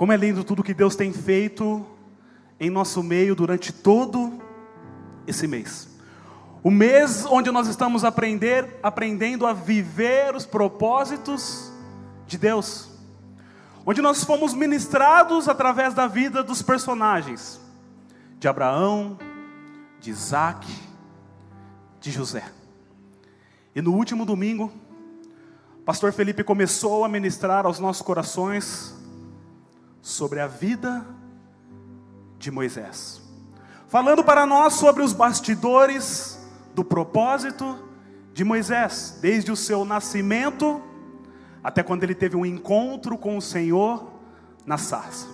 Como é lindo tudo que Deus tem feito em nosso meio durante todo esse mês. O mês onde nós estamos aprender, aprendendo a viver os propósitos de Deus. Onde nós fomos ministrados através da vida dos personagens de Abraão, de Isaac, de José. E no último domingo, pastor Felipe começou a ministrar aos nossos corações sobre a vida de Moisés, falando para nós sobre os bastidores do propósito de Moisés, desde o seu nascimento até quando ele teve um encontro com o Senhor na sarça.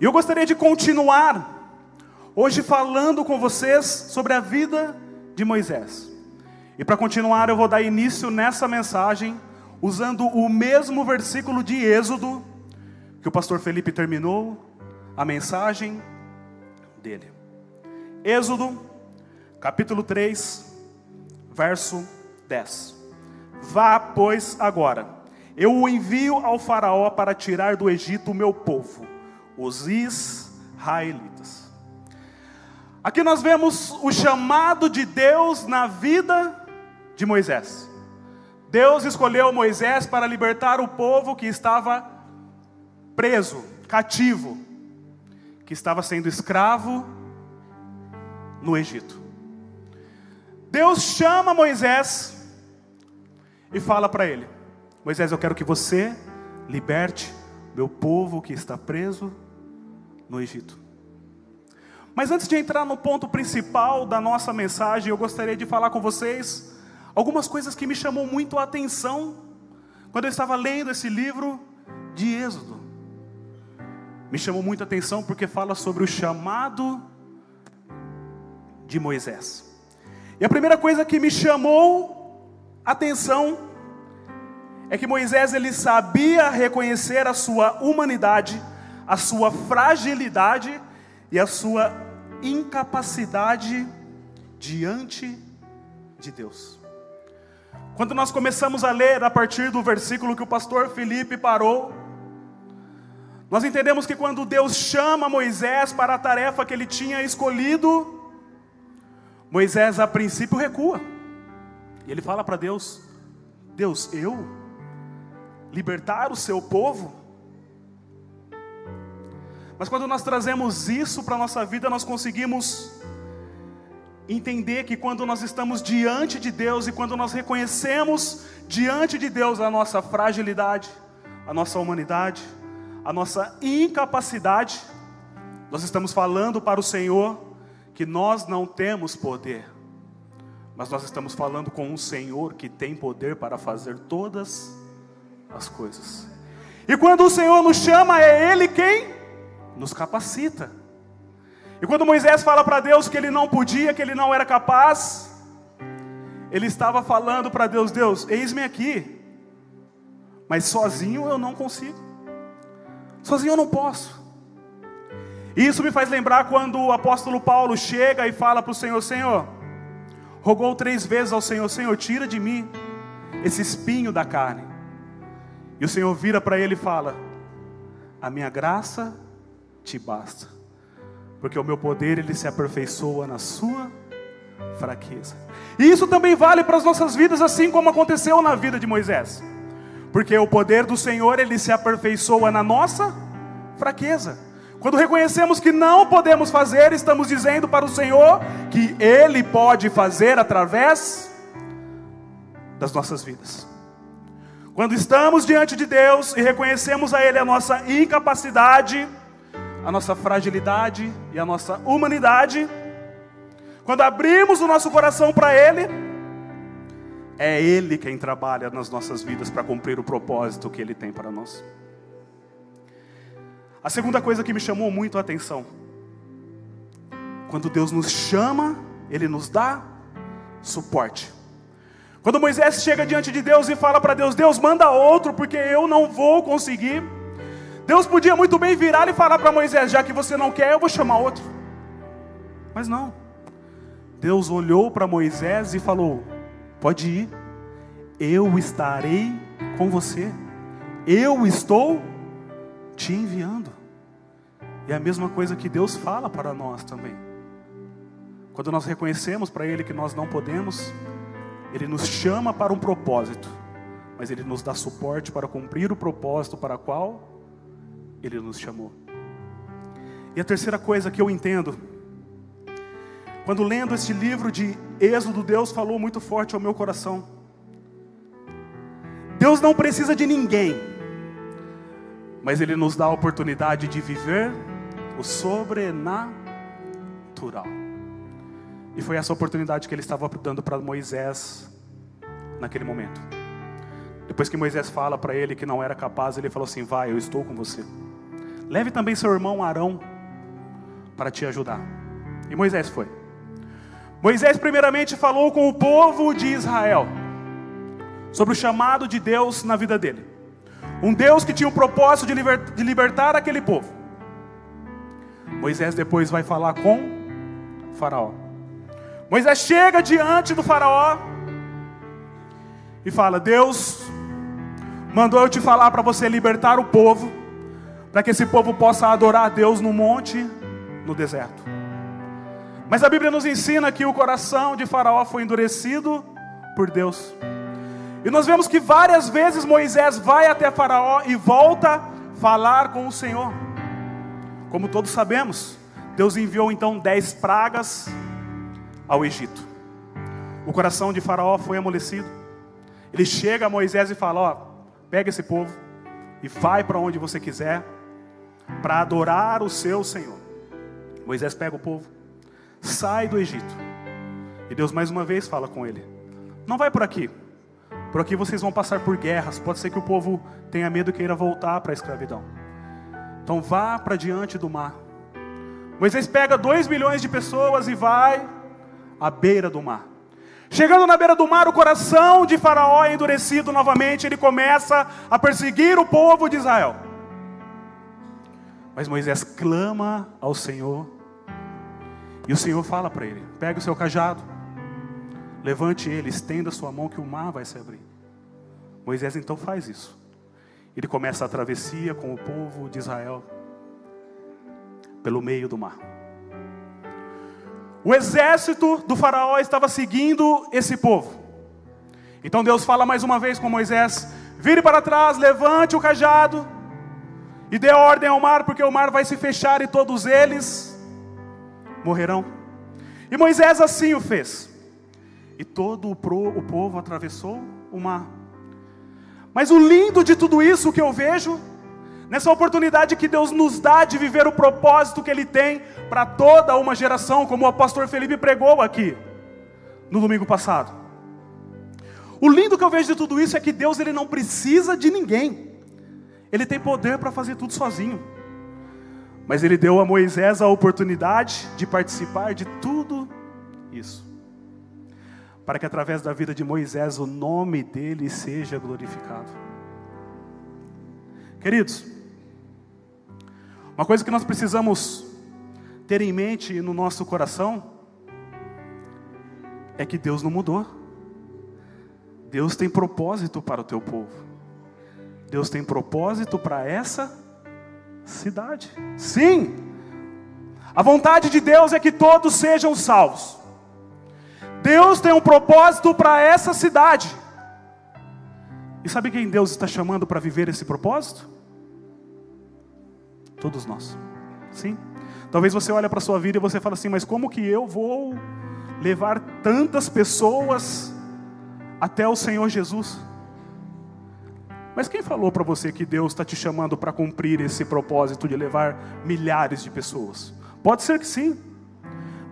E eu gostaria de continuar hoje falando com vocês sobre a vida de Moisés. E para continuar, eu vou dar início nessa mensagem usando o mesmo versículo de Êxodo que o pastor Felipe terminou a mensagem dele. Êxodo, capítulo 3, verso 10. Vá, pois, agora, eu o envio ao Faraó para tirar do Egito o meu povo, os israelitas. Aqui nós vemos o chamado de Deus na vida de Moisés. Deus escolheu Moisés para libertar o povo que estava preso, cativo, que estava sendo escravo no Egito. Deus chama Moisés e fala para ele: Moisés, eu quero que você liberte meu povo que está preso no Egito. Mas antes de entrar no ponto principal da nossa mensagem, eu gostaria de falar com vocês algumas coisas que me chamou muito a atenção quando eu estava lendo esse livro de Êxodo me chamou muita atenção porque fala sobre o chamado de Moisés. E a primeira coisa que me chamou atenção é que Moisés ele sabia reconhecer a sua humanidade, a sua fragilidade e a sua incapacidade diante de Deus. Quando nós começamos a ler a partir do versículo que o pastor Felipe parou, nós entendemos que quando Deus chama Moisés para a tarefa que ele tinha escolhido, Moisés a princípio recua. E ele fala para Deus: Deus, eu libertar o seu povo? Mas quando nós trazemos isso para a nossa vida, nós conseguimos entender que quando nós estamos diante de Deus e quando nós reconhecemos diante de Deus a nossa fragilidade, a nossa humanidade, a nossa incapacidade, nós estamos falando para o Senhor que nós não temos poder, mas nós estamos falando com um Senhor que tem poder para fazer todas as coisas. E quando o Senhor nos chama, é Ele quem nos capacita. E quando Moisés fala para Deus que ele não podia, que ele não era capaz, ele estava falando para Deus: Deus, eis-me aqui, mas sozinho eu não consigo. Sozinho eu não posso. Isso me faz lembrar quando o apóstolo Paulo chega e fala para o Senhor: Senhor, rogou três vezes ao Senhor: Senhor, tira de mim esse espinho da carne. E o Senhor vira para ele e fala: A minha graça te basta, porque o meu poder ele se aperfeiçoa na sua fraqueza. E isso também vale para as nossas vidas, assim como aconteceu na vida de Moisés. Porque o poder do Senhor, ele se aperfeiçoa na nossa fraqueza. Quando reconhecemos que não podemos fazer, estamos dizendo para o Senhor que Ele pode fazer através das nossas vidas. Quando estamos diante de Deus e reconhecemos a Ele a nossa incapacidade, a nossa fragilidade e a nossa humanidade, quando abrimos o nosso coração para Ele, é Ele quem trabalha nas nossas vidas para cumprir o propósito que Ele tem para nós. A segunda coisa que me chamou muito a atenção, quando Deus nos chama, Ele nos dá suporte. Quando Moisés chega diante de Deus e fala para Deus: Deus, manda outro, porque eu não vou conseguir. Deus podia muito bem virar e falar para Moisés: já que você não quer, eu vou chamar outro. Mas não. Deus olhou para Moisés e falou: Pode ir, eu estarei com você, eu estou te enviando. E é a mesma coisa que Deus fala para nós também. Quando nós reconhecemos para Ele que nós não podemos, Ele nos chama para um propósito, mas Ele nos dá suporte para cumprir o propósito para o qual Ele nos chamou. E a terceira coisa que eu entendo, quando lendo este livro de Êxodo, Deus falou muito forte ao meu coração. Deus não precisa de ninguém, mas Ele nos dá a oportunidade de viver o sobrenatural. E foi essa oportunidade que Ele estava dando para Moisés naquele momento. Depois que Moisés fala para ele que não era capaz, ele falou assim: Vai, eu estou com você. Leve também seu irmão Arão para te ajudar. E Moisés foi. Moisés, primeiramente, falou com o povo de Israel sobre o chamado de Deus na vida dele. Um Deus que tinha o propósito de, de libertar aquele povo. Moisés depois vai falar com Faraó. Moisés chega diante do Faraó e fala: Deus mandou eu te falar para você libertar o povo, para que esse povo possa adorar a Deus no monte, no deserto. Mas a Bíblia nos ensina que o coração de Faraó foi endurecido por Deus. E nós vemos que várias vezes Moisés vai até Faraó e volta falar com o Senhor. Como todos sabemos, Deus enviou então dez pragas ao Egito. O coração de Faraó foi amolecido. Ele chega a Moisés e fala: Ó, pega esse povo e vai para onde você quiser para adorar o seu Senhor. Moisés pega o povo, sai do Egito. E Deus mais uma vez fala com ele: Não vai por aqui, por aqui vocês vão passar por guerras. Pode ser que o povo tenha medo e queira voltar para a escravidão. Então vá para diante do mar. Moisés pega dois milhões de pessoas e vai à beira do mar. Chegando na beira do mar, o coração de Faraó é endurecido novamente. Ele começa a perseguir o povo de Israel. Mas Moisés clama ao Senhor. E o Senhor fala para ele: pega o seu cajado Levante ele, estenda sua mão que o mar vai se abrir. Moisés então faz isso. Ele começa a travessia com o povo de Israel pelo meio do mar. O exército do Faraó estava seguindo esse povo. Então Deus fala mais uma vez com Moisés: vire para trás, levante o cajado e dê ordem ao mar, porque o mar vai se fechar e todos eles morrerão. E Moisés assim o fez e todo o, pro, o povo atravessou o mar. Mas o lindo de tudo isso que eu vejo, nessa oportunidade que Deus nos dá de viver o propósito que Ele tem para toda uma geração, como o apóstolo Felipe pregou aqui, no domingo passado. O lindo que eu vejo de tudo isso é que Deus ele não precisa de ninguém, Ele tem poder para fazer tudo sozinho. Mas Ele deu a Moisés a oportunidade de participar de tudo isso para que através da vida de Moisés o nome dele seja glorificado. Queridos, uma coisa que nós precisamos ter em mente no nosso coração é que Deus não mudou. Deus tem propósito para o teu povo. Deus tem propósito para essa cidade. Sim. A vontade de Deus é que todos sejam salvos. Deus tem um propósito para essa cidade. E sabe quem Deus está chamando para viver esse propósito? Todos nós. Sim. Talvez você olhe para a sua vida e você fala assim, mas como que eu vou levar tantas pessoas até o Senhor Jesus? Mas quem falou para você que Deus está te chamando para cumprir esse propósito de levar milhares de pessoas? Pode ser que sim.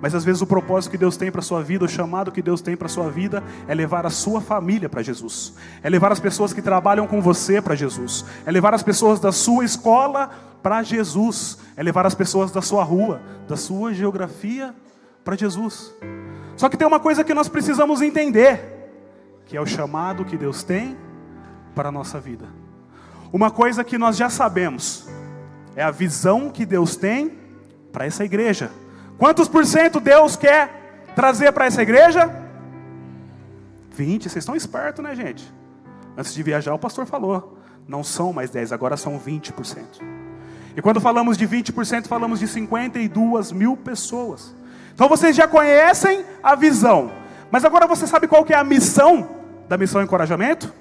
Mas às vezes o propósito que Deus tem para a sua vida, o chamado que Deus tem para a sua vida, é levar a sua família para Jesus, é levar as pessoas que trabalham com você para Jesus, é levar as pessoas da sua escola para Jesus, é levar as pessoas da sua rua, da sua geografia para Jesus. Só que tem uma coisa que nós precisamos entender, que é o chamado que Deus tem para a nossa vida. Uma coisa que nós já sabemos, é a visão que Deus tem para essa igreja. Quantos por cento Deus quer trazer para essa igreja? 20, vocês estão espertos, né, gente? Antes de viajar, o pastor falou: não são mais 10, agora são 20%. E quando falamos de 20%, falamos de 52 mil pessoas. Então vocês já conhecem a visão. Mas agora você sabe qual que é a missão da missão encorajamento?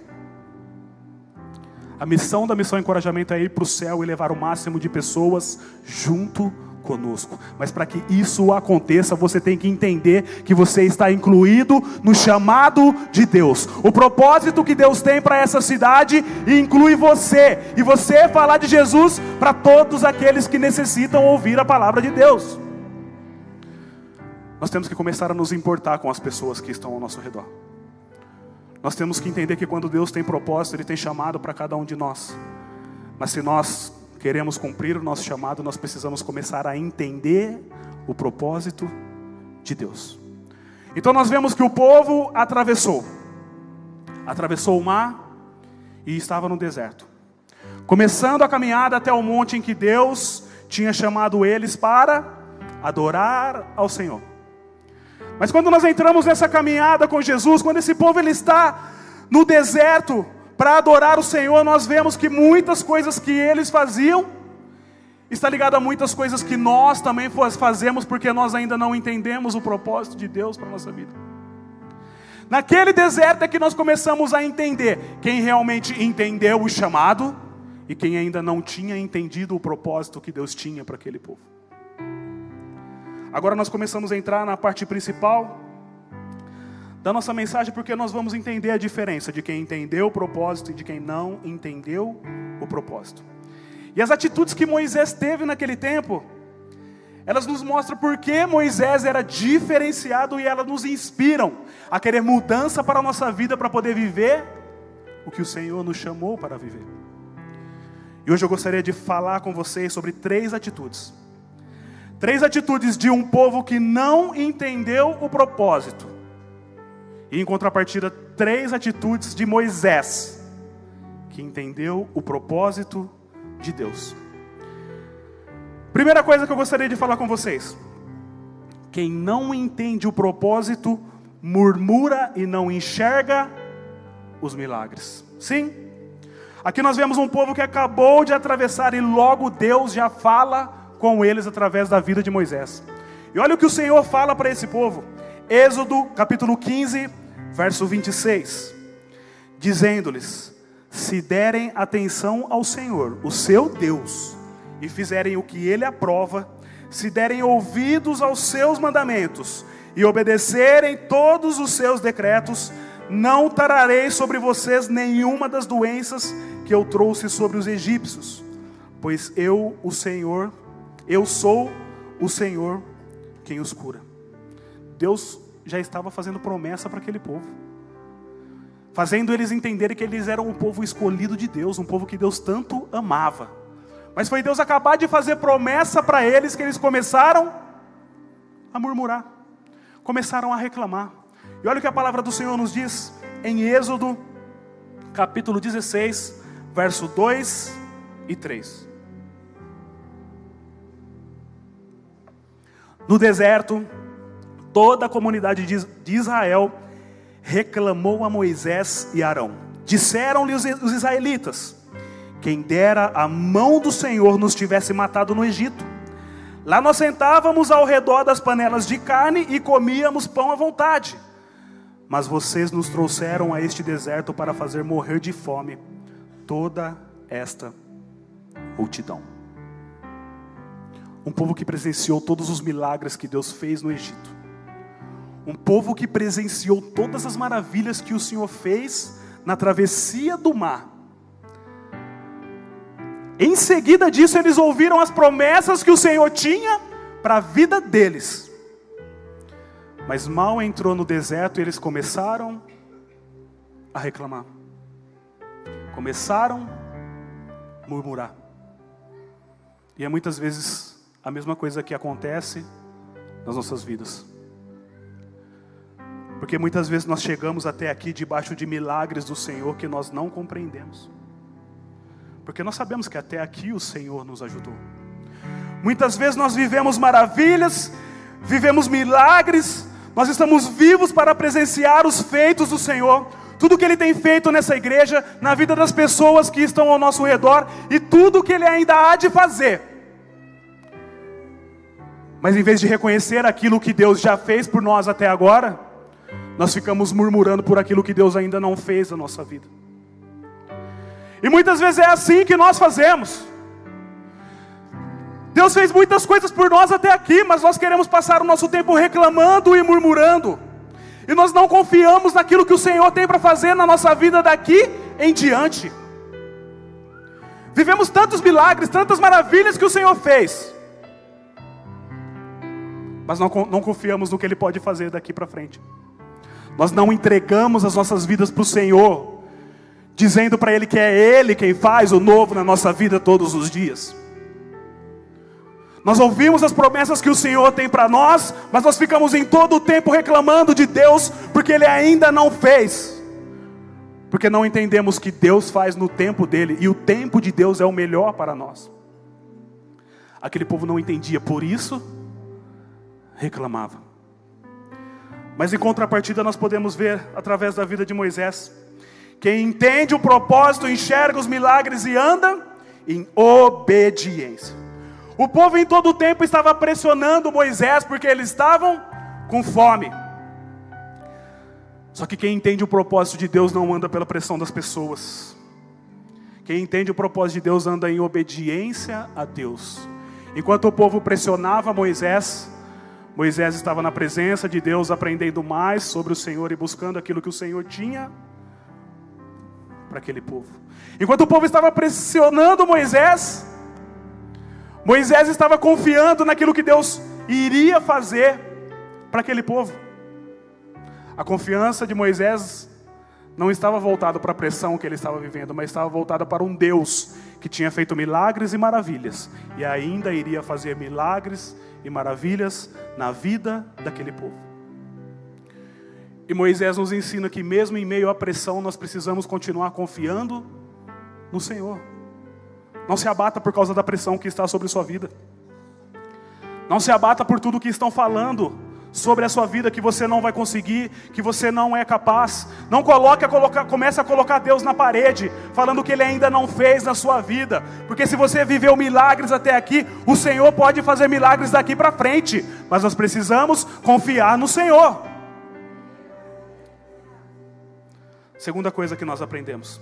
A missão da missão encorajamento é ir para o céu e levar o máximo de pessoas junto conosco. Mas para que isso aconteça, você tem que entender que você está incluído no chamado de Deus. O propósito que Deus tem para essa cidade inclui você. E você falar de Jesus para todos aqueles que necessitam ouvir a palavra de Deus. Nós temos que começar a nos importar com as pessoas que estão ao nosso redor. Nós temos que entender que quando Deus tem propósito, Ele tem chamado para cada um de nós. Mas se nós queremos cumprir o nosso chamado, nós precisamos começar a entender o propósito de Deus. Então nós vemos que o povo atravessou, atravessou o mar e estava no deserto, começando a caminhada até o monte em que Deus tinha chamado eles para adorar ao Senhor. Mas quando nós entramos nessa caminhada com Jesus, quando esse povo ele está no deserto para adorar o Senhor, nós vemos que muitas coisas que eles faziam está ligado a muitas coisas que nós também fazemos porque nós ainda não entendemos o propósito de Deus para nossa vida. Naquele deserto é que nós começamos a entender quem realmente entendeu o chamado e quem ainda não tinha entendido o propósito que Deus tinha para aquele povo. Agora nós começamos a entrar na parte principal da nossa mensagem, porque nós vamos entender a diferença de quem entendeu o propósito e de quem não entendeu o propósito. E as atitudes que Moisés teve naquele tempo, elas nos mostram por que Moisés era diferenciado e elas nos inspiram a querer mudança para a nossa vida para poder viver o que o Senhor nos chamou para viver. E hoje eu gostaria de falar com vocês sobre três atitudes Três atitudes de um povo que não entendeu o propósito. E em contrapartida, três atitudes de Moisés, que entendeu o propósito de Deus. Primeira coisa que eu gostaria de falar com vocês: quem não entende o propósito, murmura e não enxerga os milagres. Sim, aqui nós vemos um povo que acabou de atravessar e logo Deus já fala com eles através da vida de Moisés. E olha o que o Senhor fala para esse povo. Êxodo capítulo 15, verso 26. Dizendo-lhes: Se derem atenção ao Senhor, o seu Deus, e fizerem o que ele aprova, se derem ouvidos aos seus mandamentos e obedecerem todos os seus decretos, não tararei sobre vocês nenhuma das doenças que eu trouxe sobre os egípcios, pois eu, o Senhor, eu sou o Senhor quem os cura. Deus já estava fazendo promessa para aquele povo, fazendo eles entenderem que eles eram um povo escolhido de Deus, um povo que Deus tanto amava. Mas foi Deus acabar de fazer promessa para eles que eles começaram a murmurar, começaram a reclamar. E olha o que a palavra do Senhor nos diz em Êxodo, capítulo 16, verso 2 e 3. No deserto, toda a comunidade de Israel reclamou a Moisés e Arão. Disseram-lhe os israelitas: Quem dera a mão do Senhor nos tivesse matado no Egito. Lá nós sentávamos ao redor das panelas de carne e comíamos pão à vontade. Mas vocês nos trouxeram a este deserto para fazer morrer de fome toda esta multidão. Um povo que presenciou todos os milagres que Deus fez no Egito. Um povo que presenciou todas as maravilhas que o Senhor fez na travessia do mar. Em seguida disso, eles ouviram as promessas que o Senhor tinha para a vida deles. Mas mal entrou no deserto eles começaram a reclamar. Começaram a murmurar. E é muitas vezes a mesma coisa que acontece nas nossas vidas. Porque muitas vezes nós chegamos até aqui debaixo de milagres do Senhor que nós não compreendemos. Porque nós sabemos que até aqui o Senhor nos ajudou. Muitas vezes nós vivemos maravilhas, vivemos milagres, nós estamos vivos para presenciar os feitos do Senhor. tudo que Ele tem feito nessa igreja, na vida das pessoas que estão ao nosso redor e tudo que Ele ainda há de fazer. Mas em vez de reconhecer aquilo que Deus já fez por nós até agora, nós ficamos murmurando por aquilo que Deus ainda não fez na nossa vida. E muitas vezes é assim que nós fazemos. Deus fez muitas coisas por nós até aqui, mas nós queremos passar o nosso tempo reclamando e murmurando. E nós não confiamos naquilo que o Senhor tem para fazer na nossa vida daqui em diante. Vivemos tantos milagres, tantas maravilhas que o Senhor fez, mas não, não confiamos no que Ele pode fazer daqui para frente. Nós não entregamos as nossas vidas para o Senhor, dizendo para Ele que é Ele quem faz o novo na nossa vida todos os dias. Nós ouvimos as promessas que o Senhor tem para nós, mas nós ficamos em todo o tempo reclamando de Deus, porque Ele ainda não fez. Porque não entendemos que Deus faz no tempo dele, e o tempo de Deus é o melhor para nós. Aquele povo não entendia, por isso reclamava. Mas em contrapartida, nós podemos ver através da vida de Moisés. Quem entende o propósito, enxerga os milagres e anda em obediência. O povo em todo o tempo estava pressionando Moisés porque eles estavam com fome. Só que quem entende o propósito de Deus não anda pela pressão das pessoas. Quem entende o propósito de Deus anda em obediência a Deus. Enquanto o povo pressionava Moisés, Moisés estava na presença de Deus, aprendendo mais sobre o Senhor e buscando aquilo que o Senhor tinha para aquele povo. Enquanto o povo estava pressionando Moisés, Moisés estava confiando naquilo que Deus iria fazer para aquele povo. A confiança de Moisés não estava voltada para a pressão que ele estava vivendo, mas estava voltada para um Deus que tinha feito milagres e maravilhas e ainda iria fazer milagres e maravilhas na vida daquele povo. E Moisés nos ensina que, mesmo em meio à pressão, nós precisamos continuar confiando no Senhor. Não se abata por causa da pressão que está sobre sua vida. Não se abata por tudo que estão falando sobre a sua vida que você não vai conseguir, que você não é capaz. Não coloque a colocar, comece a colocar Deus na parede, falando que ele ainda não fez na sua vida. Porque se você viveu milagres até aqui, o Senhor pode fazer milagres daqui para frente, mas nós precisamos confiar no Senhor. Segunda coisa que nós aprendemos.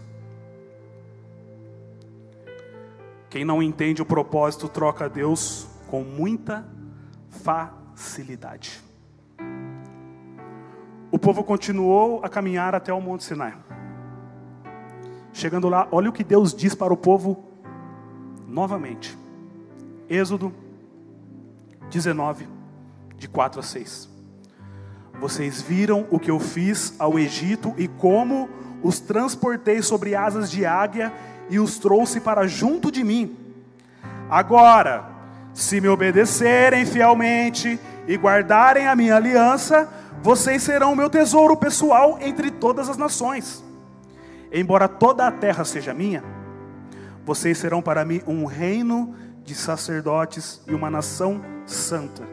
Quem não entende o propósito troca Deus com muita facilidade. O povo continuou a caminhar até o Monte Sinai. Chegando lá, olha o que Deus diz para o povo novamente. Êxodo 19, de 4 a 6. Vocês viram o que eu fiz ao Egito e como os transportei sobre asas de águia e os trouxe para junto de mim. Agora, se me obedecerem fielmente e guardarem a minha aliança, vocês serão meu tesouro pessoal entre todas as nações. Embora toda a terra seja minha, vocês serão para mim um reino de sacerdotes e uma nação santa.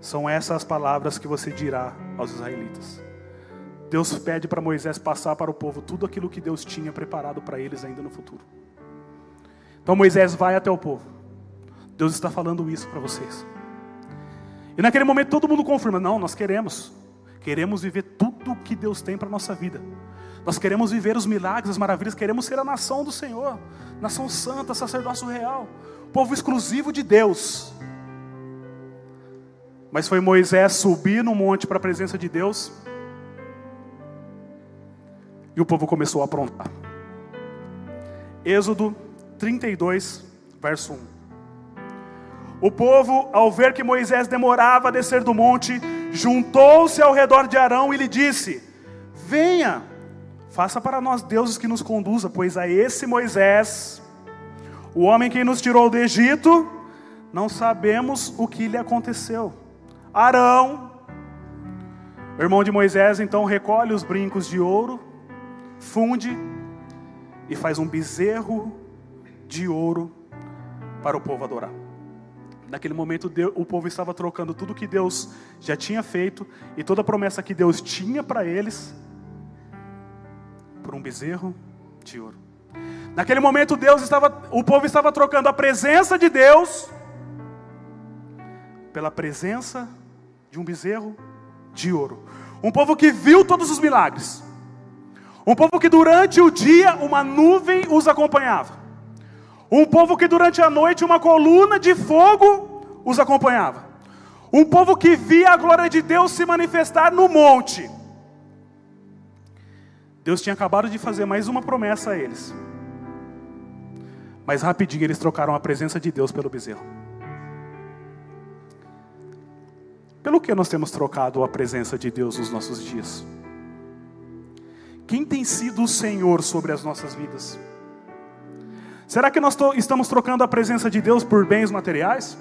São essas as palavras que você dirá aos israelitas. Deus pede para Moisés passar para o povo tudo aquilo que Deus tinha preparado para eles ainda no futuro. Então Moisés vai até o povo. Deus está falando isso para vocês. E naquele momento todo mundo confirma: não, nós queremos. Queremos viver tudo o que Deus tem para a nossa vida. Nós queremos viver os milagres, as maravilhas, queremos ser a nação do Senhor, nação santa, sacerdócio real, povo exclusivo de Deus. Mas foi Moisés subir no monte para a presença de Deus e o povo começou a aprontar. Êxodo 32, verso 1. O povo, ao ver que Moisés demorava a descer do monte, juntou-se ao redor de Arão e lhe disse: Venha, faça para nós deuses que nos conduza, pois a esse Moisés, o homem que nos tirou do Egito, não sabemos o que lhe aconteceu. Arão, irmão de Moisés, então recolhe os brincos de ouro funde e faz um bezerro de ouro para o povo adorar. Naquele momento, o povo estava trocando tudo que Deus já tinha feito e toda a promessa que Deus tinha para eles um bezerro de ouro. Naquele momento Deus estava, o povo estava trocando a presença de Deus pela presença de um bezerro de ouro. Um povo que viu todos os milagres. Um povo que durante o dia uma nuvem os acompanhava. Um povo que durante a noite uma coluna de fogo os acompanhava. Um povo que via a glória de Deus se manifestar no monte. Deus tinha acabado de fazer mais uma promessa a eles. Mas rapidinho eles trocaram a presença de Deus pelo bezerro. Pelo que nós temos trocado a presença de Deus nos nossos dias? Quem tem sido o Senhor sobre as nossas vidas? Será que nós estamos trocando a presença de Deus por bens materiais?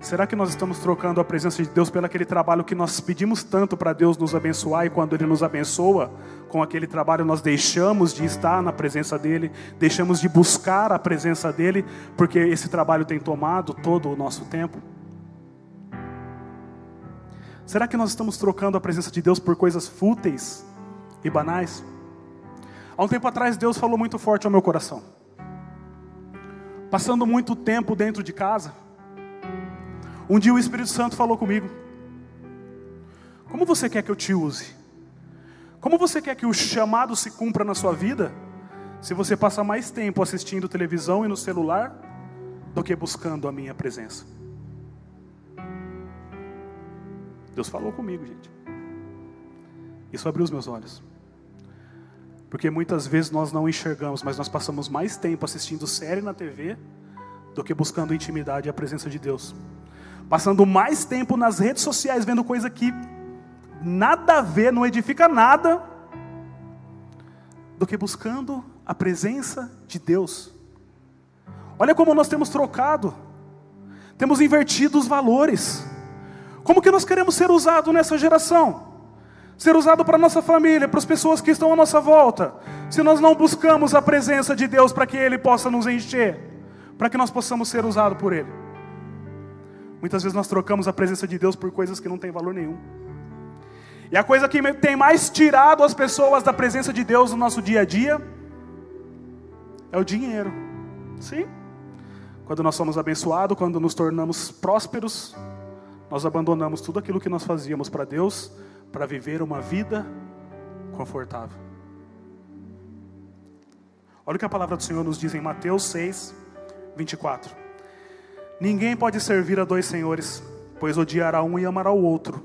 Será que nós estamos trocando a presença de Deus pelo aquele trabalho que nós pedimos tanto para Deus nos abençoar e quando Ele nos abençoa com aquele trabalho nós deixamos de estar na presença dEle, deixamos de buscar a presença dEle, porque esse trabalho tem tomado todo o nosso tempo? Será que nós estamos trocando a presença de Deus por coisas fúteis e banais? Há um tempo atrás Deus falou muito forte ao meu coração. Passando muito tempo dentro de casa, um dia o Espírito Santo falou comigo: Como você quer que eu te use? Como você quer que o chamado se cumpra na sua vida? Se você passa mais tempo assistindo televisão e no celular do que buscando a minha presença. Deus falou comigo, gente. Isso abriu os meus olhos. Porque muitas vezes nós não enxergamos, mas nós passamos mais tempo assistindo série na TV do que buscando intimidade e a presença de Deus passando mais tempo nas redes sociais vendo coisa que nada a ver, não edifica nada, do que buscando a presença de Deus. Olha como nós temos trocado, temos invertido os valores. Como que nós queremos ser usados nessa geração? Ser usado para nossa família, para as pessoas que estão à nossa volta. Se nós não buscamos a presença de Deus para que Ele possa nos encher, para que nós possamos ser usados por Ele. Muitas vezes nós trocamos a presença de Deus por coisas que não têm valor nenhum. E a coisa que tem mais tirado as pessoas da presença de Deus no nosso dia a dia é o dinheiro. Sim. Quando nós somos abençoados, quando nos tornamos prósperos, nós abandonamos tudo aquilo que nós fazíamos para Deus para viver uma vida confortável. Olha o que a palavra do Senhor nos diz em Mateus 6, 24. Ninguém pode servir a dois senhores, pois odiará um e amará o outro,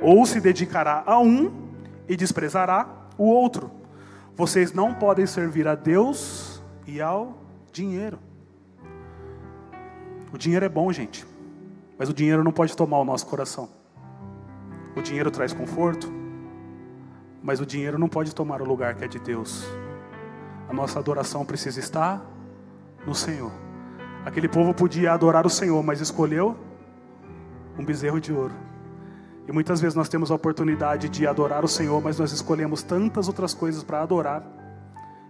ou se dedicará a um e desprezará o outro. Vocês não podem servir a Deus e ao dinheiro. O dinheiro é bom, gente, mas o dinheiro não pode tomar o nosso coração. O dinheiro traz conforto, mas o dinheiro não pode tomar o lugar que é de Deus. A nossa adoração precisa estar no Senhor. Aquele povo podia adorar o Senhor, mas escolheu um bezerro de ouro. E muitas vezes nós temos a oportunidade de adorar o Senhor, mas nós escolhemos tantas outras coisas para adorar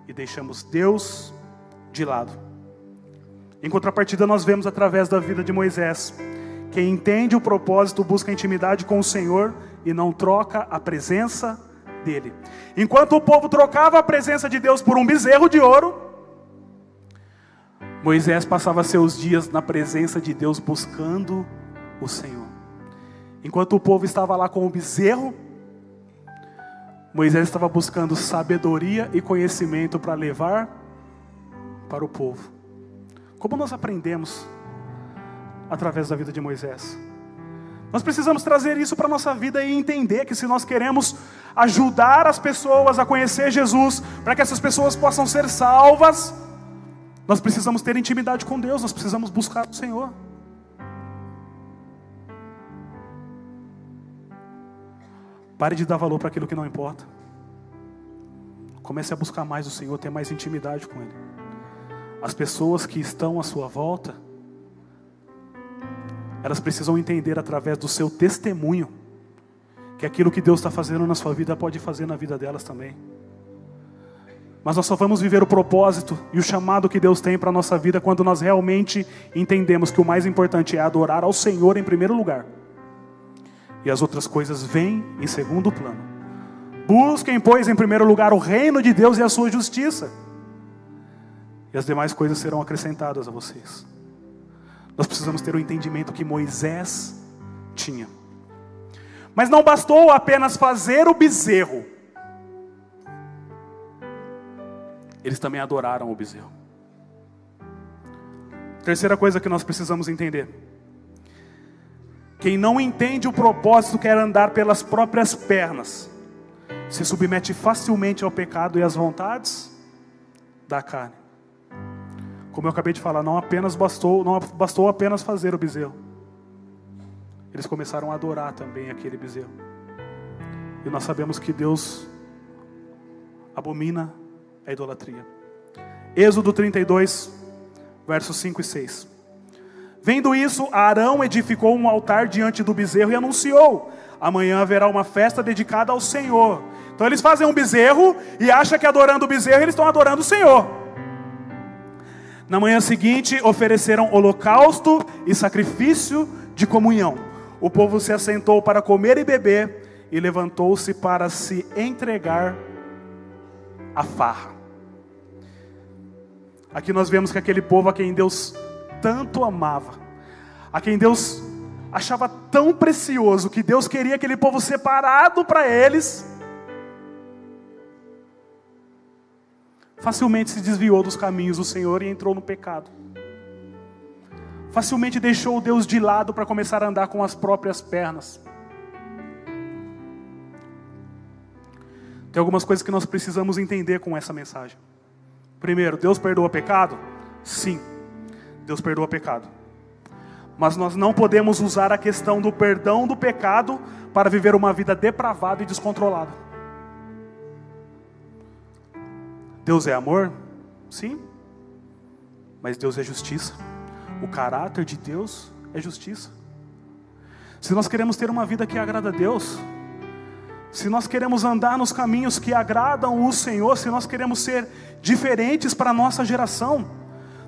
e deixamos Deus de lado. Em contrapartida, nós vemos através da vida de Moisés, quem entende o propósito busca intimidade com o Senhor e não troca a presença dele. Enquanto o povo trocava a presença de Deus por um bezerro de ouro, Moisés passava seus dias na presença de Deus buscando o Senhor. Enquanto o povo estava lá com o bezerro, Moisés estava buscando sabedoria e conhecimento para levar para o povo. Como nós aprendemos através da vida de Moisés? Nós precisamos trazer isso para a nossa vida e entender que se nós queremos ajudar as pessoas a conhecer Jesus, para que essas pessoas possam ser salvas, nós precisamos ter intimidade com Deus, nós precisamos buscar o Senhor. Pare de dar valor para aquilo que não importa. Comece a buscar mais o Senhor, ter mais intimidade com Ele. As pessoas que estão à sua volta, elas precisam entender através do seu testemunho que aquilo que Deus está fazendo na sua vida pode fazer na vida delas também. Mas nós só vamos viver o propósito e o chamado que Deus tem para a nossa vida quando nós realmente entendemos que o mais importante é adorar ao Senhor em primeiro lugar. E as outras coisas vêm em segundo plano. Busquem, pois, em primeiro lugar o reino de Deus e a sua justiça, e as demais coisas serão acrescentadas a vocês. Nós precisamos ter o entendimento que Moisés tinha. Mas não bastou apenas fazer o bezerro, eles também adoraram o bezerro. Terceira coisa que nós precisamos entender: quem não entende o propósito quer andar pelas próprias pernas, se submete facilmente ao pecado e às vontades da carne. Como eu acabei de falar, não apenas bastou, não bastou apenas fazer o bezerro. Eles começaram a adorar também aquele bezerro. E nós sabemos que Deus abomina a idolatria. Êxodo 32, versos 5 e 6. Vendo isso, Arão edificou um altar diante do bezerro e anunciou: Amanhã haverá uma festa dedicada ao Senhor. Então eles fazem um bezerro e acham que adorando o bezerro eles estão adorando o Senhor. Na manhã seguinte, ofereceram holocausto e sacrifício de comunhão. O povo se assentou para comer e beber e levantou-se para se entregar à farra. Aqui nós vemos que aquele povo a quem Deus tanto amava, a quem Deus achava tão precioso, que Deus queria aquele povo separado para eles, facilmente se desviou dos caminhos do Senhor e entrou no pecado. Facilmente deixou Deus de lado para começar a andar com as próprias pernas. Tem algumas coisas que nós precisamos entender com essa mensagem. Primeiro, Deus perdoa pecado? Sim, Deus perdoa pecado. Mas nós não podemos usar a questão do perdão do pecado para viver uma vida depravada e descontrolada. Deus é amor? Sim. Mas Deus é justiça. O caráter de Deus é justiça. Se nós queremos ter uma vida que agrada a Deus, se nós queremos andar nos caminhos que agradam o Senhor, se nós queremos ser diferentes para a nossa geração,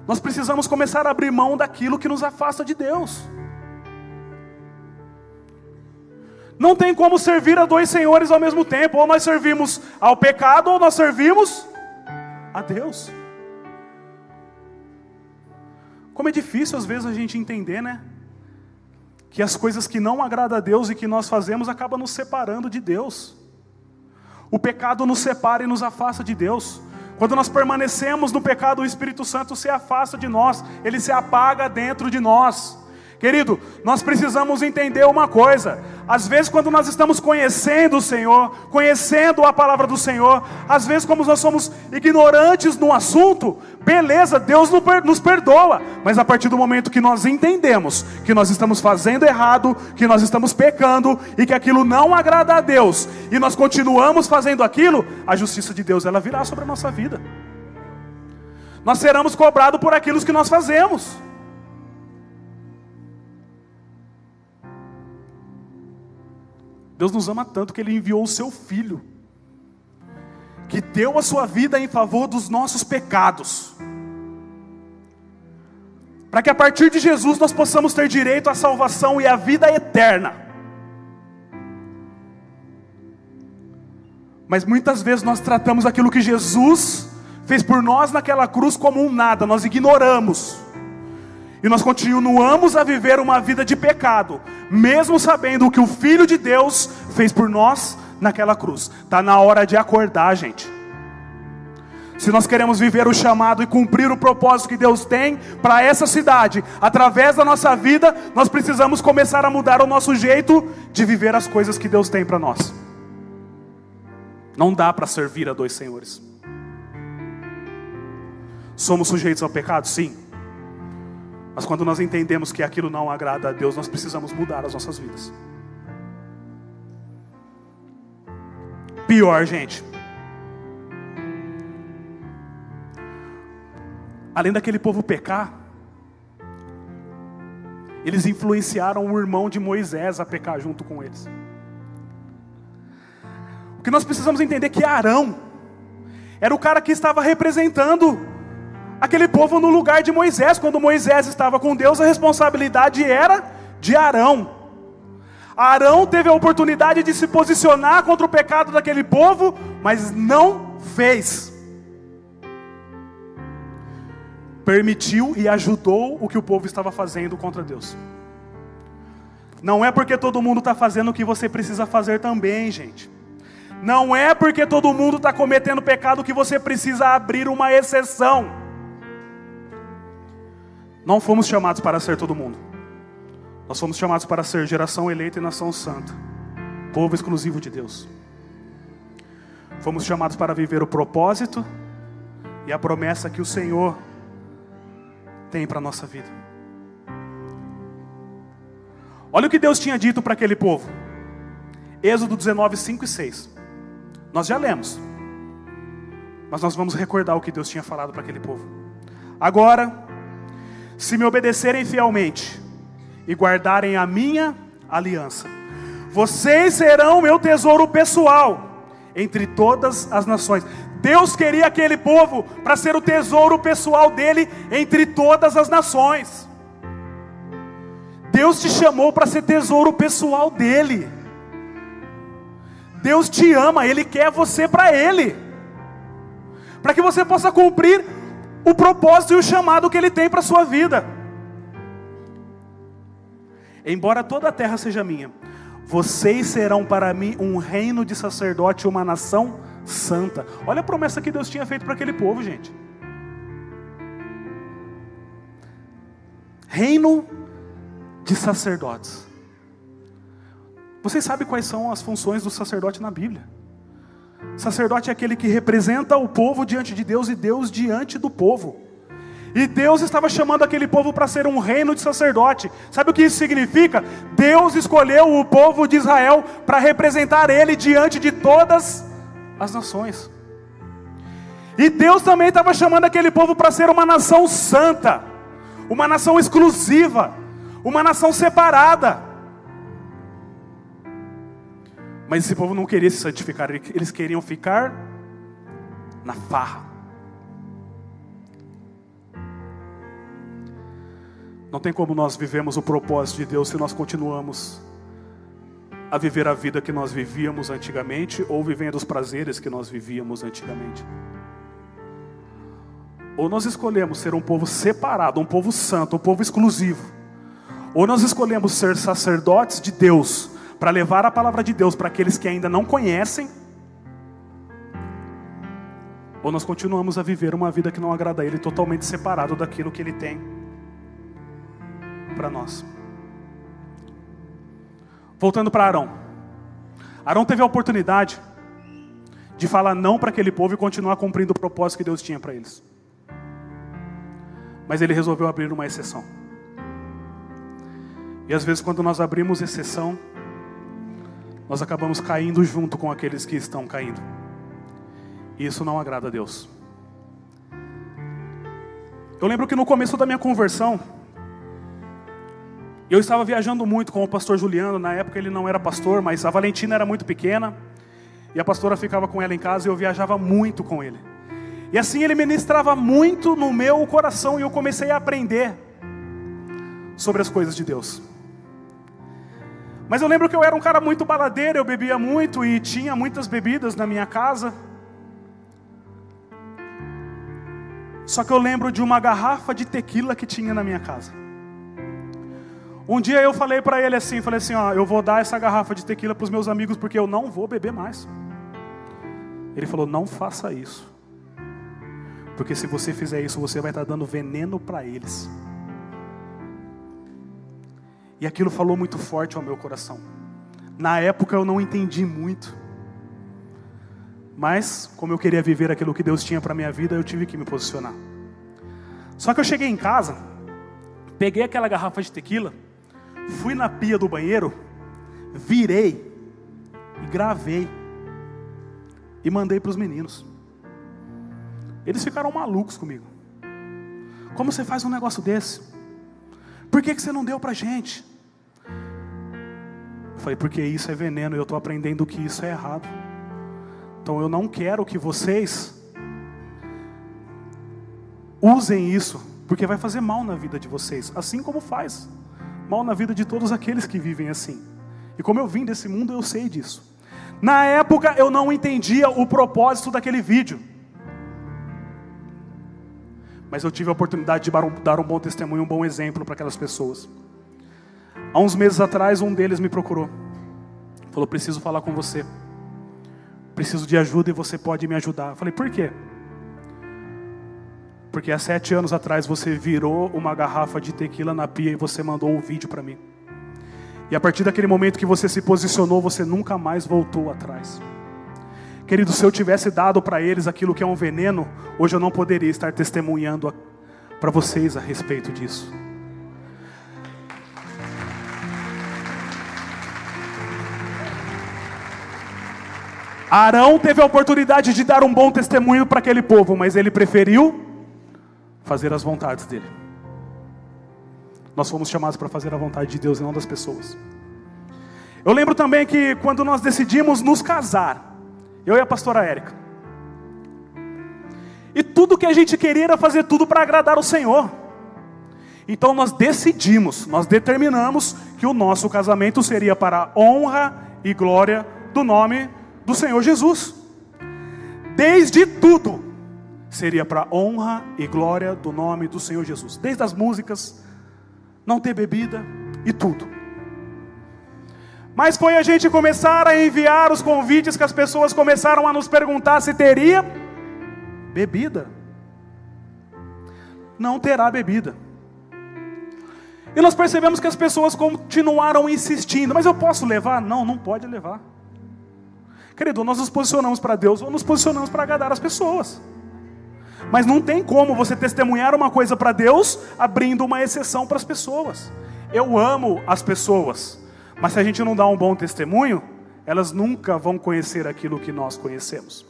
nós precisamos começar a abrir mão daquilo que nos afasta de Deus. Não tem como servir a dois senhores ao mesmo tempo, ou nós servimos ao pecado, ou nós servimos a Deus. Como é difícil às vezes a gente entender, né? que as coisas que não agradam a Deus e que nós fazemos acabam nos separando de Deus. O pecado nos separa e nos afasta de Deus. Quando nós permanecemos no pecado, o Espírito Santo se afasta de nós, ele se apaga dentro de nós. Querido, nós precisamos entender uma coisa: às vezes, quando nós estamos conhecendo o Senhor, conhecendo a palavra do Senhor, às vezes, como nós somos ignorantes no assunto, beleza, Deus nos perdoa, mas a partir do momento que nós entendemos que nós estamos fazendo errado, que nós estamos pecando e que aquilo não agrada a Deus, e nós continuamos fazendo aquilo, a justiça de Deus ela virá sobre a nossa vida. Nós seremos cobrados por aquilo que nós fazemos. Deus nos ama tanto que Ele enviou o Seu Filho, que deu a sua vida em favor dos nossos pecados, para que a partir de Jesus nós possamos ter direito à salvação e à vida eterna. Mas muitas vezes nós tratamos aquilo que Jesus fez por nós naquela cruz como um nada, nós ignoramos. E nós continuamos a viver uma vida de pecado, mesmo sabendo o que o Filho de Deus fez por nós naquela cruz. Está na hora de acordar, gente. Se nós queremos viver o chamado e cumprir o propósito que Deus tem para essa cidade, através da nossa vida, nós precisamos começar a mudar o nosso jeito de viver as coisas que Deus tem para nós. Não dá para servir a dois senhores. Somos sujeitos ao pecado? Sim. Mas quando nós entendemos que aquilo não agrada a Deus, nós precisamos mudar as nossas vidas. Pior, gente. Além daquele povo pecar, eles influenciaram o irmão de Moisés a pecar junto com eles. O que nós precisamos entender é que Arão era o cara que estava representando aquele povo no lugar de Moisés. Quando Moisés estava com Deus, a responsabilidade era de Arão. Arão teve a oportunidade de se posicionar contra o pecado daquele povo, mas não fez. Permitiu e ajudou o que o povo estava fazendo contra Deus. Não é porque todo mundo está fazendo o que você precisa fazer também, gente. Não é porque todo mundo está cometendo pecado que você precisa abrir uma exceção. Não fomos chamados para ser todo mundo. Nós fomos chamados para ser geração eleita e nação santa, povo exclusivo de Deus. Fomos chamados para viver o propósito e a promessa que o Senhor tem para a nossa vida. Olha o que Deus tinha dito para aquele povo. Êxodo 19, 5 e 6. Nós já lemos. Mas nós vamos recordar o que Deus tinha falado para aquele povo. Agora, se me obedecerem fielmente e guardarem a minha aliança, vocês serão meu tesouro pessoal entre todas as nações. Deus queria aquele povo para ser o tesouro pessoal dele entre todas as nações. Deus te chamou para ser tesouro pessoal dele. Deus te ama, Ele quer você para Ele, para que você possa cumprir o propósito e o chamado que Ele tem para a sua vida. Embora toda a terra seja minha, vocês serão para mim um reino de sacerdote e uma nação santa. Olha a promessa que Deus tinha feito para aquele povo, gente. Reino de sacerdotes. Vocês sabem quais são as funções do sacerdote na Bíblia? Sacerdote é aquele que representa o povo diante de Deus e Deus diante do povo. E Deus estava chamando aquele povo para ser um reino de sacerdote. Sabe o que isso significa? Deus escolheu o povo de Israel para representar ele diante de todas as nações. E Deus também estava chamando aquele povo para ser uma nação santa, uma nação exclusiva, uma nação separada. Mas esse povo não queria se santificar, eles queriam ficar na farra. Não tem como nós vivemos o propósito de Deus se nós continuamos a viver a vida que nós vivíamos antigamente ou vivendo os prazeres que nós vivíamos antigamente. Ou nós escolhemos ser um povo separado, um povo santo, um povo exclusivo. Ou nós escolhemos ser sacerdotes de Deus, para levar a palavra de Deus para aqueles que ainda não conhecem, ou nós continuamos a viver uma vida que não agrada a Ele, totalmente separado daquilo que Ele tem para nós. Voltando para Arão. Arão teve a oportunidade de falar não para aquele povo e continuar cumprindo o propósito que Deus tinha para eles. Mas ele resolveu abrir uma exceção. E às vezes, quando nós abrimos exceção, nós acabamos caindo junto com aqueles que estão caindo. Isso não agrada a Deus. Eu lembro que no começo da minha conversão, eu estava viajando muito com o pastor Juliano, na época ele não era pastor, mas a Valentina era muito pequena, e a pastora ficava com ela em casa e eu viajava muito com ele. E assim ele ministrava muito no meu coração e eu comecei a aprender sobre as coisas de Deus. Mas eu lembro que eu era um cara muito baladeiro, eu bebia muito e tinha muitas bebidas na minha casa. Só que eu lembro de uma garrafa de tequila que tinha na minha casa. Um dia eu falei para ele assim, falei assim, ó, eu vou dar essa garrafa de tequila para os meus amigos porque eu não vou beber mais. Ele falou, não faça isso, porque se você fizer isso, você vai estar dando veneno para eles. E aquilo falou muito forte ao meu coração. Na época eu não entendi muito. Mas, como eu queria viver aquilo que Deus tinha para minha vida, eu tive que me posicionar. Só que eu cheguei em casa, peguei aquela garrafa de tequila, fui na pia do banheiro, virei e gravei e mandei para os meninos. Eles ficaram malucos comigo. Como você faz um negócio desse? Por que, que você não deu para gente? Falei, porque isso é veneno eu estou aprendendo que isso é errado. Então eu não quero que vocês usem isso, porque vai fazer mal na vida de vocês, assim como faz mal na vida de todos aqueles que vivem assim. E como eu vim desse mundo, eu sei disso. Na época eu não entendia o propósito daquele vídeo. Mas eu tive a oportunidade de dar um bom testemunho, um bom exemplo para aquelas pessoas. Há uns meses atrás, um deles me procurou. Falou: Preciso falar com você. Preciso de ajuda e você pode me ajudar. Eu falei: Por quê? Porque há sete anos atrás você virou uma garrafa de tequila na pia e você mandou um vídeo para mim. E a partir daquele momento que você se posicionou, você nunca mais voltou atrás. Querido, se eu tivesse dado para eles aquilo que é um veneno, hoje eu não poderia estar testemunhando para vocês a respeito disso. Arão teve a oportunidade de dar um bom testemunho para aquele povo, mas ele preferiu fazer as vontades dele. Nós fomos chamados para fazer a vontade de Deus e não das pessoas. Eu lembro também que quando nós decidimos nos casar, eu e a pastora Érica, e tudo que a gente queria era fazer tudo para agradar o Senhor. Então nós decidimos, nós determinamos que o nosso casamento seria para honra e glória do nome do Senhor Jesus. Desde tudo seria para honra e glória do nome do Senhor Jesus. Desde as músicas, não ter bebida e tudo. Mas foi a gente começar a enviar os convites que as pessoas começaram a nos perguntar se teria bebida. Não terá bebida. E nós percebemos que as pessoas continuaram insistindo, mas eu posso levar? Não, não pode levar. Querido, nós nos posicionamos para Deus ou nos posicionamos para agradar as pessoas. Mas não tem como você testemunhar uma coisa para Deus abrindo uma exceção para as pessoas. Eu amo as pessoas, mas se a gente não dá um bom testemunho, elas nunca vão conhecer aquilo que nós conhecemos.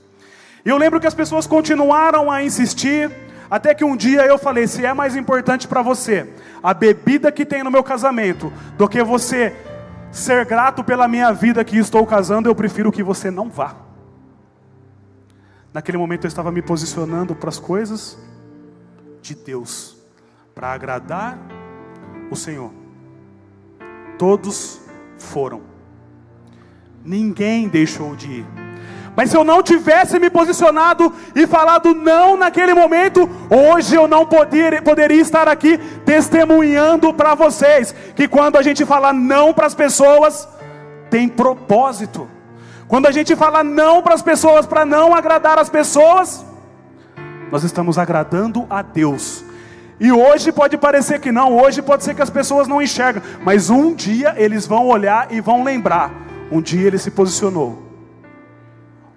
E eu lembro que as pessoas continuaram a insistir, até que um dia eu falei: se é mais importante para você a bebida que tem no meu casamento do que você ser grato pela minha vida que estou casando, eu prefiro que você não vá. Naquele momento eu estava me posicionando para as coisas de Deus, para agradar o Senhor. Todos foram, ninguém deixou de ir. Mas se eu não tivesse me posicionado e falado não naquele momento, hoje eu não poder, poderia estar aqui testemunhando para vocês que quando a gente fala não para as pessoas, tem propósito. Quando a gente fala não para as pessoas, para não agradar as pessoas, nós estamos agradando a Deus. E hoje pode parecer que não, hoje pode ser que as pessoas não enxergam, mas um dia eles vão olhar e vão lembrar. Um dia ele se posicionou.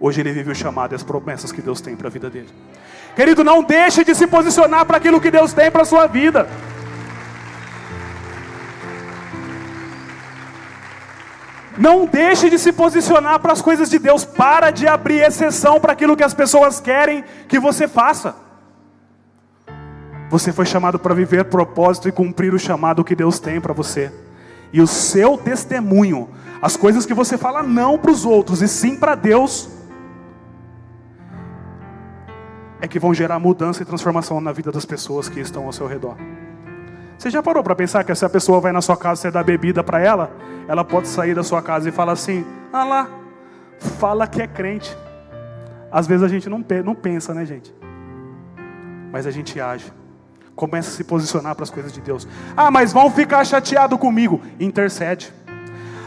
Hoje ele vive o chamado e as promessas que Deus tem para a vida dele. Querido, não deixe de se posicionar para aquilo que Deus tem para a sua vida. Não deixe de se posicionar para as coisas de Deus. Para de abrir exceção para aquilo que as pessoas querem que você faça. Você foi chamado para viver propósito e cumprir o chamado que Deus tem para você. E o seu testemunho, as coisas que você fala não para os outros e sim para Deus, é que vão gerar mudança e transformação na vida das pessoas que estão ao seu redor. Você já parou para pensar que se a pessoa vai na sua casa e você dá bebida para ela, ela pode sair da sua casa e falar assim: ah lá, fala que é crente. Às vezes a gente não, não pensa, né, gente? Mas a gente age. Começa a se posicionar para as coisas de Deus. Ah, mas vão ficar chateado comigo. Intercede.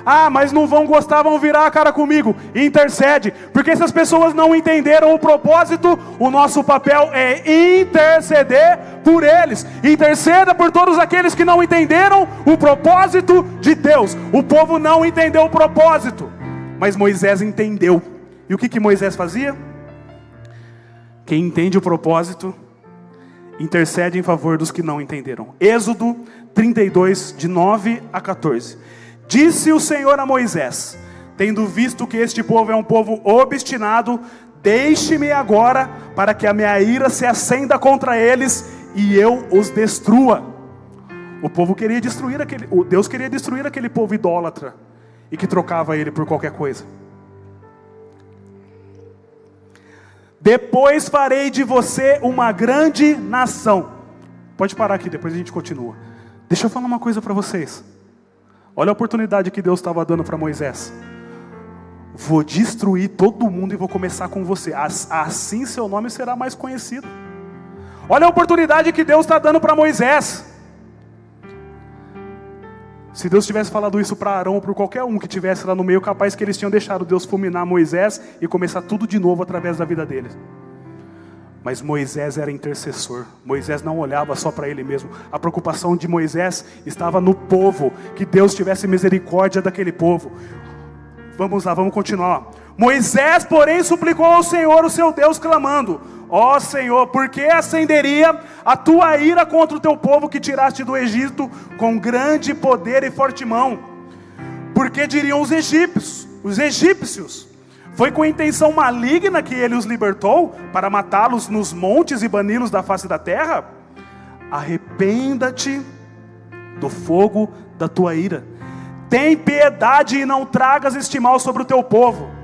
Ah, mas não vão gostar, vão virar a cara comigo. Intercede, porque se as pessoas não entenderam o propósito, o nosso papel é interceder por eles. Interceda por todos aqueles que não entenderam o propósito de Deus. O povo não entendeu o propósito, mas Moisés entendeu. E o que, que Moisés fazia? Quem entende o propósito, intercede em favor dos que não entenderam. Êxodo 32, de 9 a 14. Disse o Senhor a Moisés: Tendo visto que este povo é um povo obstinado, deixe-me agora, para que a minha ira se acenda contra eles e eu os destrua. O povo queria destruir aquele, Deus queria destruir aquele povo idólatra e que trocava ele por qualquer coisa. Depois farei de você uma grande nação. Pode parar aqui, depois a gente continua. Deixa eu falar uma coisa para vocês. Olha a oportunidade que Deus estava dando para Moisés. Vou destruir todo mundo e vou começar com você. Assim seu nome será mais conhecido. Olha a oportunidade que Deus está dando para Moisés. Se Deus tivesse falado isso para Arão ou para qualquer um que tivesse lá no meio, capaz que eles tinham deixado Deus fulminar Moisés e começar tudo de novo através da vida deles. Mas Moisés era intercessor. Moisés não olhava só para ele mesmo. A preocupação de Moisés estava no povo, que Deus tivesse misericórdia daquele povo. Vamos lá, vamos continuar. Moisés, porém, suplicou ao Senhor, o seu Deus, clamando: Ó oh, Senhor, por que acenderia a tua ira contra o teu povo que tiraste do Egito com grande poder e forte mão? Porque diriam os egípcios, os egípcios, foi com intenção maligna que ele os libertou para matá-los nos montes e bani-los da face da terra? Arrependa-te do fogo da tua ira. Tem piedade e não tragas este mal sobre o teu povo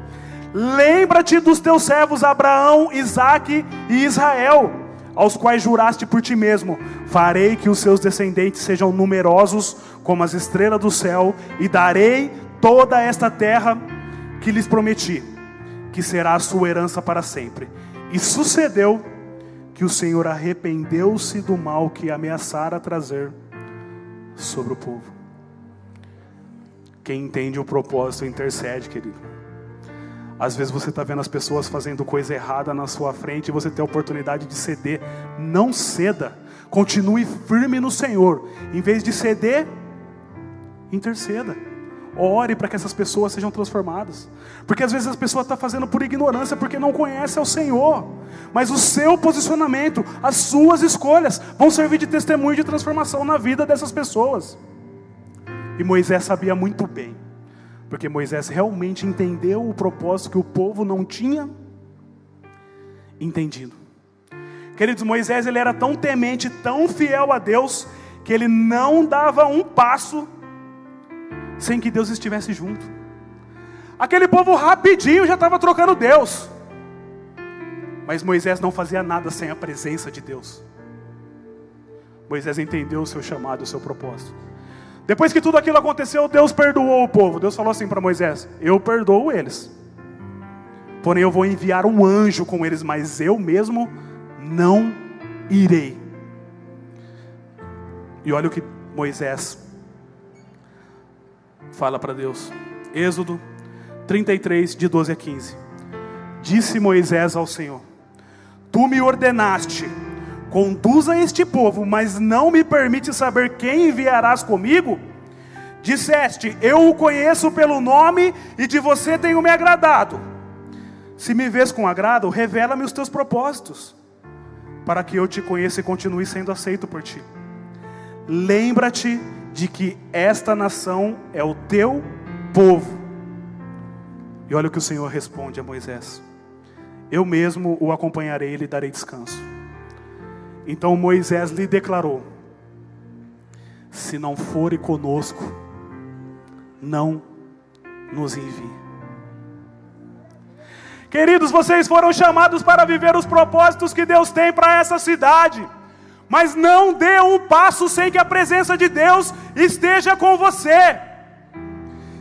Lembra-te dos teus servos Abraão, Isaque e Israel, aos quais juraste por ti mesmo: farei que os seus descendentes sejam numerosos como as estrelas do céu, e darei toda esta terra que lhes prometi, que será a sua herança para sempre. E sucedeu que o Senhor arrependeu-se do mal que ameaçara trazer sobre o povo. Quem entende o propósito intercede, querido. Às vezes você está vendo as pessoas fazendo coisa errada na sua frente e você tem a oportunidade de ceder. Não ceda. Continue firme no Senhor. Em vez de ceder, interceda. Ore para que essas pessoas sejam transformadas. Porque às vezes as pessoas estão fazendo por ignorância, porque não conhece o Senhor. Mas o seu posicionamento, as suas escolhas, vão servir de testemunho de transformação na vida dessas pessoas. E Moisés sabia muito bem porque Moisés realmente entendeu o propósito que o povo não tinha entendido. Queridos, Moisés ele era tão temente, tão fiel a Deus, que ele não dava um passo sem que Deus estivesse junto. Aquele povo rapidinho já estava trocando Deus. Mas Moisés não fazia nada sem a presença de Deus. Moisés entendeu o seu chamado, o seu propósito. Depois que tudo aquilo aconteceu, Deus perdoou o povo. Deus falou assim para Moisés: Eu perdoo eles. Porém, eu vou enviar um anjo com eles, mas eu mesmo não irei. E olha o que Moisés fala para Deus. Êxodo 33, de 12 a 15. Disse Moisés ao Senhor: Tu me ordenaste Conduza este povo, mas não me permite saber quem enviarás comigo? Disseste: Eu o conheço pelo nome e de você tenho me agradado. Se me vês com agrado, revela-me os teus propósitos, para que eu te conheça e continue sendo aceito por ti. Lembra-te de que esta nação é o teu povo. E olha o que o Senhor responde a Moisés: Eu mesmo o acompanharei e lhe darei descanso. Então Moisés lhe declarou: Se não fore conosco, não nos envie. Queridos, vocês foram chamados para viver os propósitos que Deus tem para essa cidade. Mas não dê um passo sem que a presença de Deus esteja com você.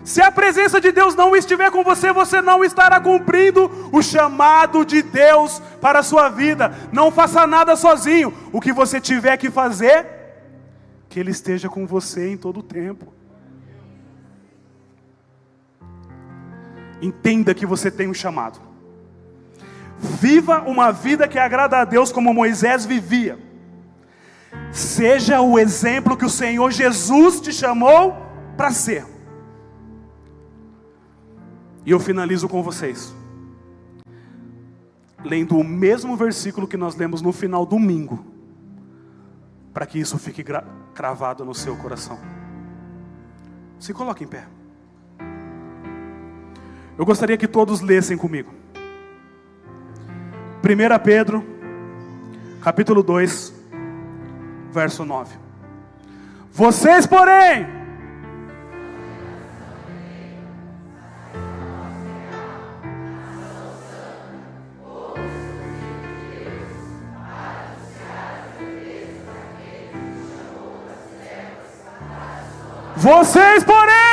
Se a presença de Deus não estiver com você, você não estará cumprindo o chamado de Deus para a sua vida. Não faça nada sozinho. O que você tiver que fazer, que Ele esteja com você em todo o tempo. Entenda que você tem um chamado. Viva uma vida que agrada a Deus como Moisés vivia. Seja o exemplo que o Senhor Jesus te chamou para ser. E eu finalizo com vocês, lendo o mesmo versículo que nós lemos no final domingo, para que isso fique cravado no seu coração. Se coloque em pé. Eu gostaria que todos lessem comigo. 1 Pedro, capítulo 2, verso 9. Vocês, porém, Vocês, porém,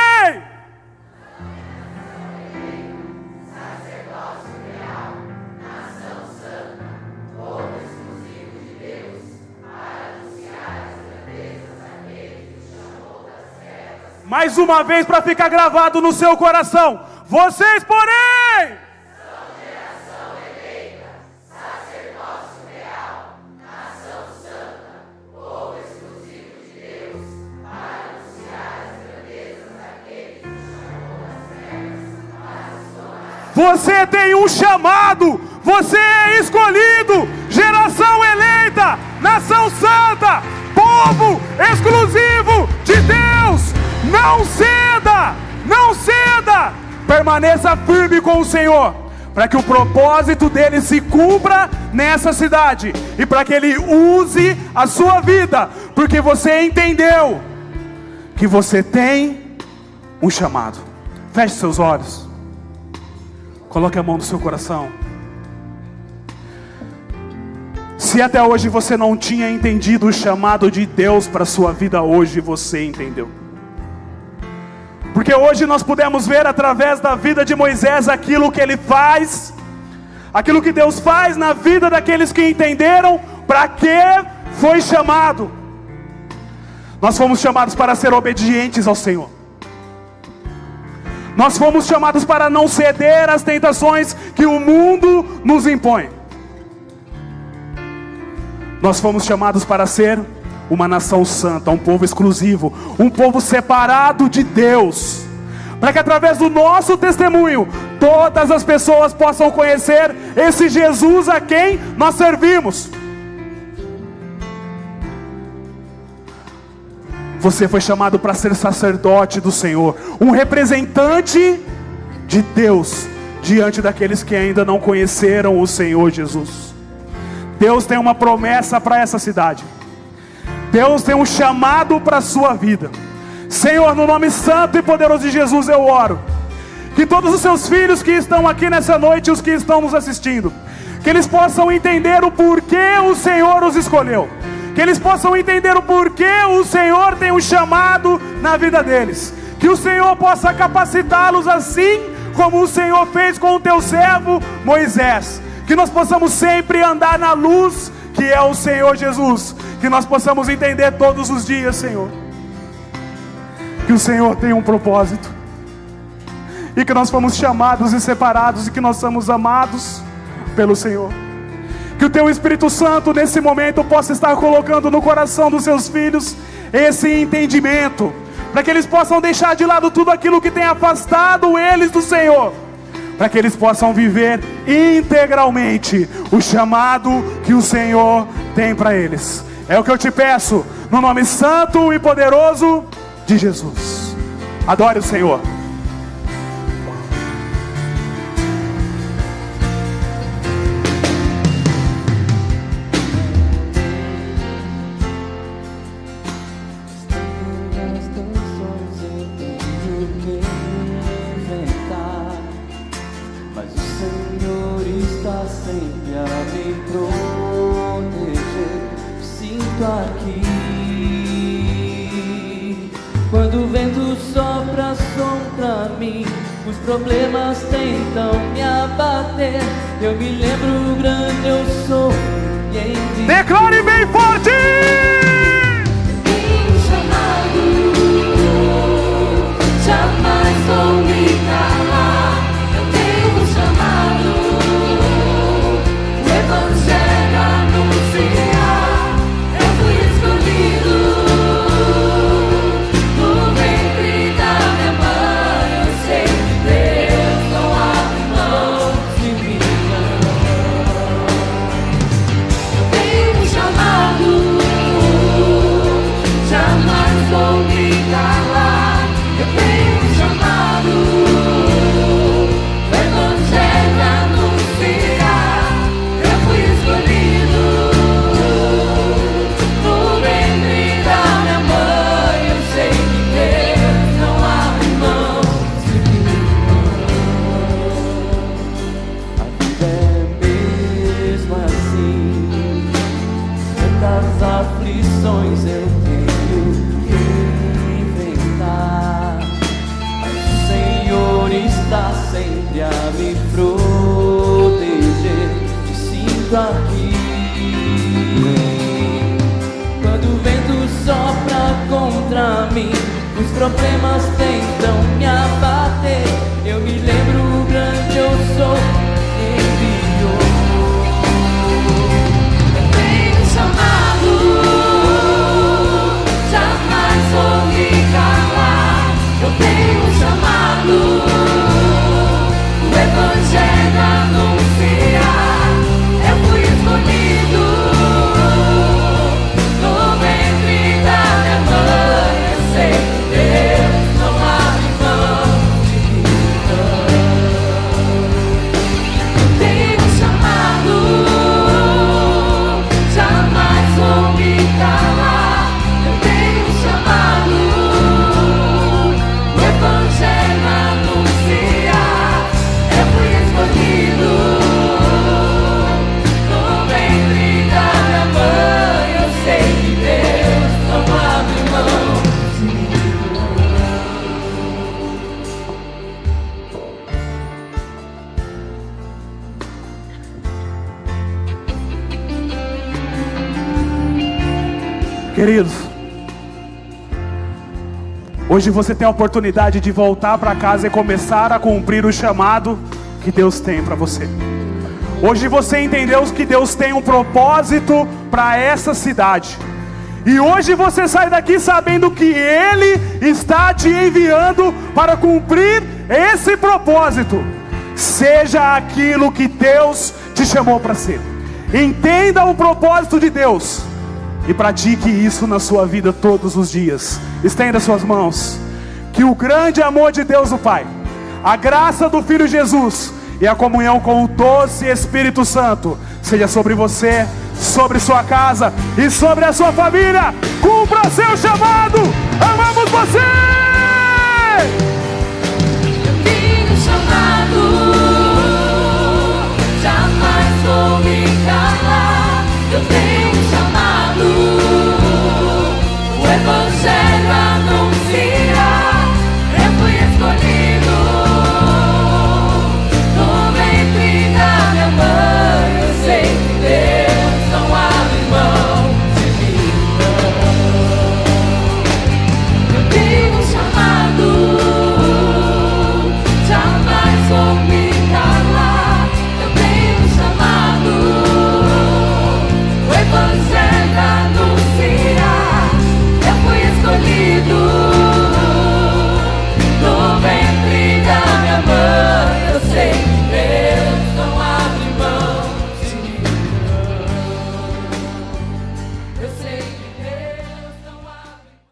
mais uma vez para ficar gravado no seu coração. Vocês, porém, Você tem um chamado, você é escolhido, geração eleita, nação santa, povo exclusivo de Deus. Não ceda, não ceda, permaneça firme com o Senhor, para que o propósito dele se cumpra nessa cidade e para que ele use a sua vida, porque você entendeu que você tem um chamado. Feche seus olhos. Coloque a mão no seu coração. Se até hoje você não tinha entendido o chamado de Deus para sua vida, hoje você entendeu. Porque hoje nós pudemos ver através da vida de Moisés aquilo que ele faz, aquilo que Deus faz na vida daqueles que entenderam para que foi chamado. Nós fomos chamados para ser obedientes ao Senhor. Nós fomos chamados para não ceder às tentações que o mundo nos impõe. Nós fomos chamados para ser uma nação santa, um povo exclusivo, um povo separado de Deus, para que através do nosso testemunho todas as pessoas possam conhecer esse Jesus a quem nós servimos. Você foi chamado para ser sacerdote do Senhor, um representante de Deus diante daqueles que ainda não conheceram o Senhor Jesus. Deus tem uma promessa para essa cidade. Deus tem um chamado para a sua vida. Senhor, no nome santo e poderoso de Jesus eu oro. Que todos os seus filhos que estão aqui nessa noite, os que estão nos assistindo, que eles possam entender o porquê o Senhor os escolheu que eles possam entender o porquê o Senhor tem um chamado na vida deles, que o Senhor possa capacitá-los assim como o Senhor fez com o teu servo Moisés, que nós possamos sempre andar na luz que é o Senhor Jesus, que nós possamos entender todos os dias, Senhor, que o Senhor tem um propósito, e que nós fomos chamados e separados, e que nós somos amados pelo Senhor. Que o teu Espírito Santo nesse momento possa estar colocando no coração dos seus filhos esse entendimento, para que eles possam deixar de lado tudo aquilo que tem afastado eles do Senhor, para que eles possam viver integralmente o chamado que o Senhor tem para eles. É o que eu te peço, no nome santo e poderoso de Jesus. Adore o Senhor. Abater. Eu me lembro grande Das aflições eu tenho que inventar. O Senhor está sempre a me proteger. Te sinto aqui. Quando o vento sopra contra mim, os problemas tentam me abater. Eu me lembro o grande eu sou. Queridos, hoje você tem a oportunidade de voltar para casa e começar a cumprir o chamado que Deus tem para você. Hoje você entendeu que Deus tem um propósito para essa cidade. E hoje você sai daqui sabendo que Ele está te enviando para cumprir esse propósito. Seja aquilo que Deus te chamou para ser. Entenda o propósito de Deus e pratique isso na sua vida todos os dias. Estenda suas mãos. Que o grande amor de Deus, o Pai, a graça do Filho Jesus e a comunhão com o doce Espírito Santo seja sobre você, sobre sua casa e sobre a sua família. Cumpra seu chamado. Amamos você! Filho chamado.